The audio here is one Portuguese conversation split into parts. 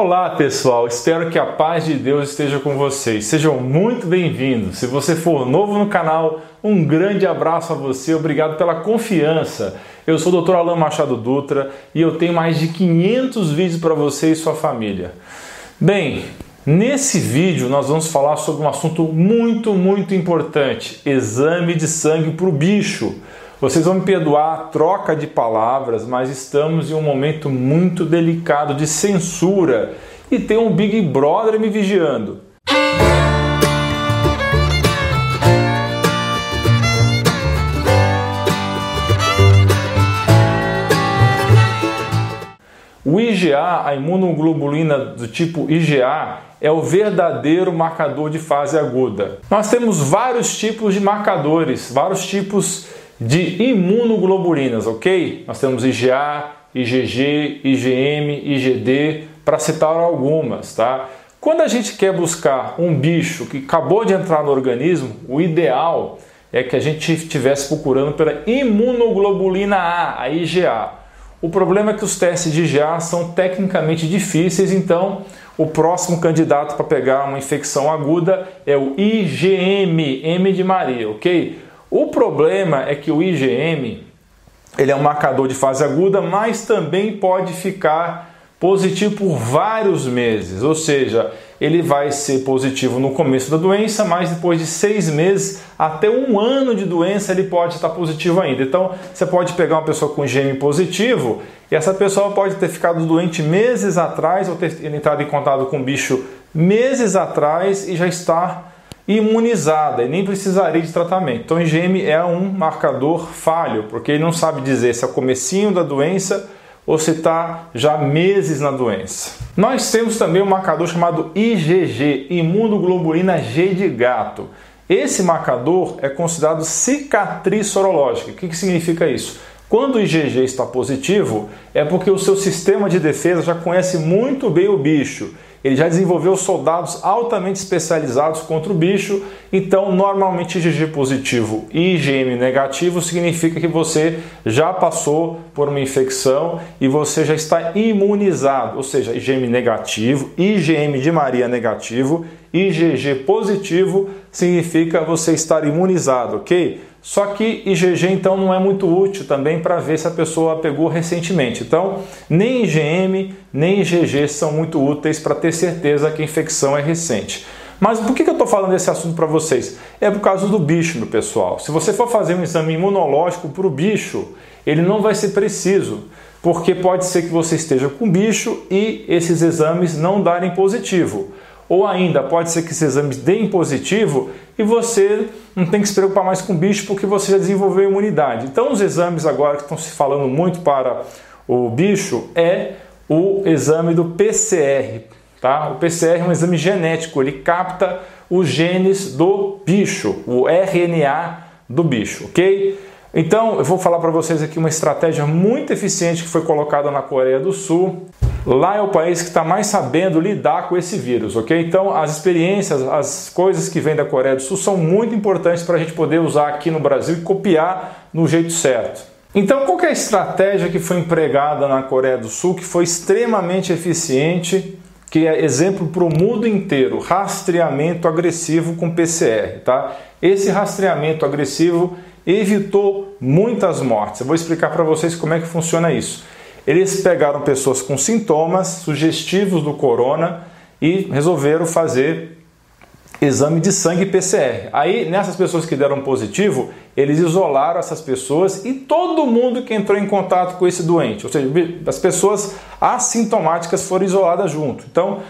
Olá pessoal, espero que a paz de Deus esteja com vocês. Sejam muito bem-vindos. Se você for novo no canal, um grande abraço a você, obrigado pela confiança. Eu sou o Dr. Alain Machado Dutra e eu tenho mais de 500 vídeos para você e sua família. Bem, nesse vídeo nós vamos falar sobre um assunto muito, muito importante: exame de sangue para o bicho. Vocês vão me perdoar a troca de palavras, mas estamos em um momento muito delicado de censura e tem um Big Brother me vigiando. O IgA, a imunoglobulina do tipo IgA, é o verdadeiro marcador de fase aguda. Nós temos vários tipos de marcadores, vários tipos de imunoglobulinas, ok? Nós temos IgA, IgG, IgM, IgD, para citar algumas, tá? Quando a gente quer buscar um bicho que acabou de entrar no organismo, o ideal é que a gente estivesse procurando pela imunoglobulina A, a IgA. O problema é que os testes de IgA são tecnicamente difíceis, então o próximo candidato para pegar uma infecção aguda é o IgM, M de Maria, ok? O problema é que o IgM ele é um marcador de fase aguda, mas também pode ficar positivo por vários meses, ou seja, ele vai ser positivo no começo da doença, mas depois de seis meses até um ano de doença ele pode estar positivo ainda. Então você pode pegar uma pessoa com IgM positivo e essa pessoa pode ter ficado doente meses atrás ou ter entrado em contato com o bicho meses atrás e já estar imunizada e nem precisaria de tratamento. Então, o IgM é um marcador falho, porque ele não sabe dizer se é o comecinho da doença ou se está já meses na doença. Nós temos também um marcador chamado IgG, imunoglobulina G de gato. Esse marcador é considerado cicatriz sorológica. O que, que significa isso? Quando o IgG está positivo, é porque o seu sistema de defesa já conhece muito bem o bicho ele já desenvolveu soldados altamente especializados contra o bicho, então normalmente IgG positivo e IgM negativo significa que você já passou por uma infecção e você já está imunizado, ou seja, IgM negativo, IgM de Maria negativo, IgG positivo significa você estar imunizado, ok? Só que IgG então não é muito útil também para ver se a pessoa pegou recentemente. Então, nem IgM nem IgG são muito úteis para ter certeza que a infecção é recente. Mas por que eu estou falando desse assunto para vocês? É por causa do bicho, meu pessoal. Se você for fazer um exame imunológico para o bicho, ele não vai ser preciso, porque pode ser que você esteja com bicho e esses exames não darem positivo. Ou ainda, pode ser que esses exames deem positivo e você não tem que se preocupar mais com o bicho porque você já desenvolveu imunidade. Então, os exames agora que estão se falando muito para o bicho é o exame do PCR. Tá? O PCR é um exame genético, ele capta os genes do bicho, o RNA do bicho, ok? Então, eu vou falar para vocês aqui uma estratégia muito eficiente que foi colocada na Coreia do Sul Lá é o país que está mais sabendo lidar com esse vírus, ok? Então, as experiências, as coisas que vêm da Coreia do Sul são muito importantes para a gente poder usar aqui no Brasil e copiar no jeito certo. Então, qual é a estratégia que foi empregada na Coreia do Sul que foi extremamente eficiente, que é exemplo para o mundo inteiro? Rastreamento agressivo com PCR, tá? Esse rastreamento agressivo evitou muitas mortes. Eu vou explicar para vocês como é que funciona isso. Eles pegaram pessoas com sintomas sugestivos do corona e resolveram fazer exame de sangue PCR. Aí, nessas pessoas que deram positivo, eles isolaram essas pessoas e todo mundo que entrou em contato com esse doente, ou seja, as pessoas assintomáticas foram isoladas junto. Então,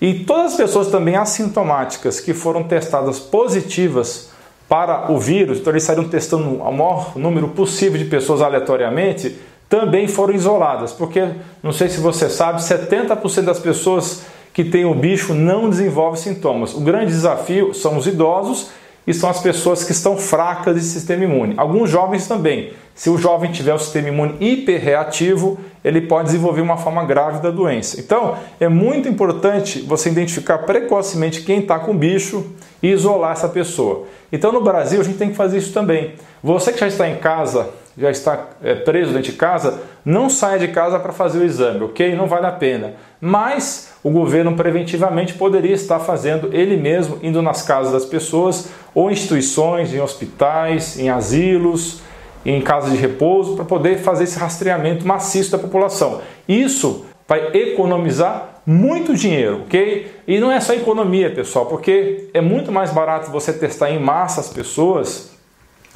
e todas as pessoas também assintomáticas que foram testadas positivas para o vírus, então eles saíram testando o maior número possível de pessoas aleatoriamente, também foram isoladas, porque não sei se você sabe, 70% das pessoas que têm o bicho não desenvolvem sintomas. O grande desafio são os idosos e são as pessoas que estão fracas de sistema imune. Alguns jovens também. Se o jovem tiver o sistema imune hiperreativo, ele pode desenvolver uma forma grave da doença. Então, é muito importante você identificar precocemente quem está com bicho e isolar essa pessoa. Então, no Brasil, a gente tem que fazer isso também. Você que já está em casa já está é, preso dentro de casa, não saia de casa para fazer o exame, ok? Não vale a pena. Mas o governo preventivamente poderia estar fazendo ele mesmo, indo nas casas das pessoas ou instituições, em hospitais, em asilos, em casas de repouso, para poder fazer esse rastreamento maciço da população. Isso vai economizar muito dinheiro, ok? E não é só economia, pessoal, porque é muito mais barato você testar em massa as pessoas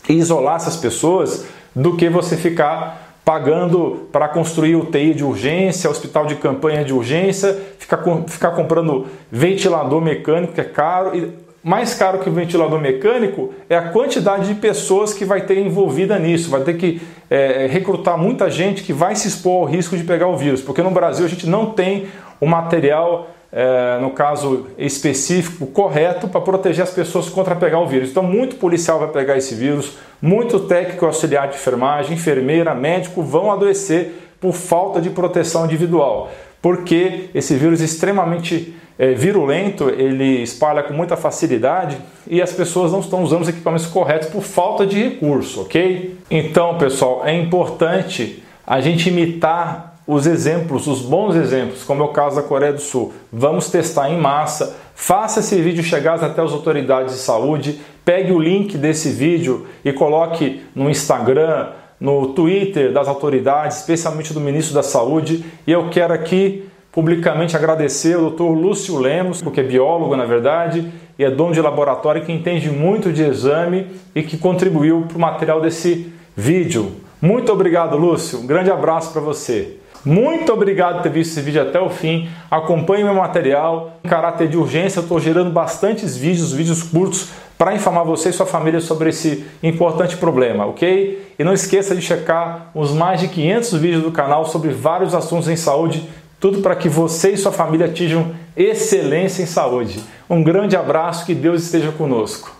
e isolar essas pessoas do que você ficar pagando para construir UTI de urgência, hospital de campanha de urgência, ficar, ficar comprando ventilador mecânico que é caro e mais caro que o ventilador mecânico é a quantidade de pessoas que vai ter envolvida nisso. Vai ter que é, recrutar muita gente que vai se expor ao risco de pegar o vírus, porque no Brasil a gente não tem o material, é, no caso específico, correto para proteger as pessoas contra pegar o vírus. Então, muito policial vai pegar esse vírus, muito técnico auxiliar de enfermagem, enfermeira, médico vão adoecer por falta de proteção individual, porque esse vírus é extremamente é, virulento, ele espalha com muita facilidade e as pessoas não estão usando os equipamentos corretos por falta de recurso, ok? Então, pessoal, é importante a gente imitar os exemplos, os bons exemplos, como é o caso da Coreia do Sul. Vamos testar em massa, faça esse vídeo chegar até as autoridades de saúde, pegue o link desse vídeo e coloque no Instagram, no Twitter das autoridades, especialmente do ministro da Saúde. E eu quero aqui publicamente agradecer ao Dr. Lúcio Lemos, porque é biólogo na verdade, e é dono de laboratório que entende muito de exame e que contribuiu para o material desse vídeo. Muito obrigado, Lúcio. Um grande abraço para você. Muito obrigado por ter visto esse vídeo até o fim. Acompanhe meu material. Em caráter de urgência, eu estou gerando bastantes vídeos, vídeos curtos, para informar você e sua família sobre esse importante problema, ok? E não esqueça de checar os mais de 500 vídeos do canal sobre vários assuntos em saúde tudo para que você e sua família atinjam excelência em saúde. Um grande abraço, que Deus esteja conosco.